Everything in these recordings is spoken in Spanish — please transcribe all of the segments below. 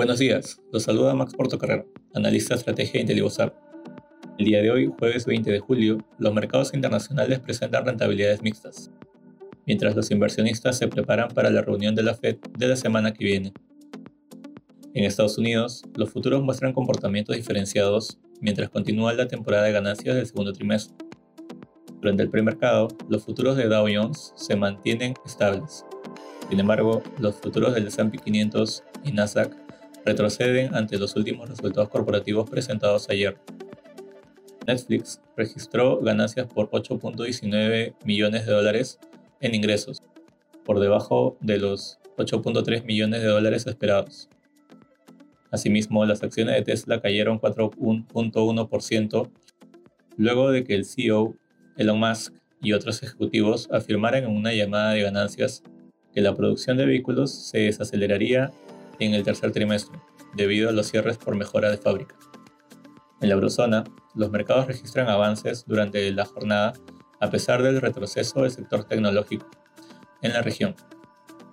Buenos días, los saluda Max Portocarrero, analista de estrategia de. El día de hoy, jueves 20 de julio, los mercados internacionales presentan rentabilidades mixtas, mientras los inversionistas se preparan para la reunión de la Fed de la semana que viene. En Estados Unidos, los futuros muestran comportamientos diferenciados mientras continúa la temporada de ganancias del segundo trimestre. Durante el premercado, los futuros de Dow Jones se mantienen estables. Sin embargo, los futuros del S&P 500 y Nasdaq retroceden ante los últimos resultados corporativos presentados ayer. Netflix registró ganancias por 8.19 millones de dólares en ingresos, por debajo de los 8.3 millones de dólares esperados. Asimismo, las acciones de Tesla cayeron 4.1% luego de que el CEO Elon Musk y otros ejecutivos afirmaran en una llamada de ganancias que la producción de vehículos se desaceleraría en el tercer trimestre debido a los cierres por mejora de fábrica. En la eurozona, los mercados registran avances durante la jornada a pesar del retroceso del sector tecnológico en la región,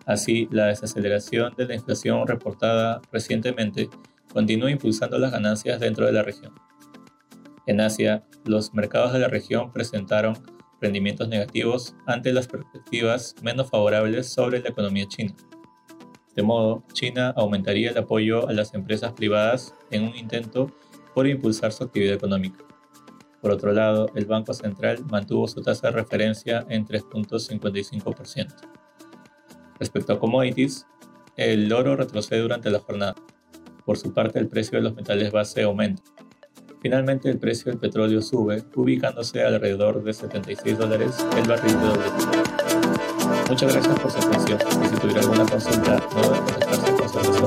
Así, la desaceleración de la inflación reportada recientemente continúa impulsando las ganancias dentro de la región. En Asia, los mercados de la región presentaron rendimientos negativos ante las perspectivas menos favorables sobre la economía china. De modo, China aumentaría el apoyo a las empresas privadas en un intento por impulsar su actividad económica. Por otro lado, el Banco Central mantuvo su tasa de referencia en 3.55%. Respecto a commodities, el oro retrocede durante la jornada. Por su parte, el precio de los metales base aumenta. Finalmente, el precio del petróleo sube, ubicándose alrededor de 76 dólares el barril de WTI. Muchas gracias por su atención y si tuviera alguna consulta, no duden en contactarse con su.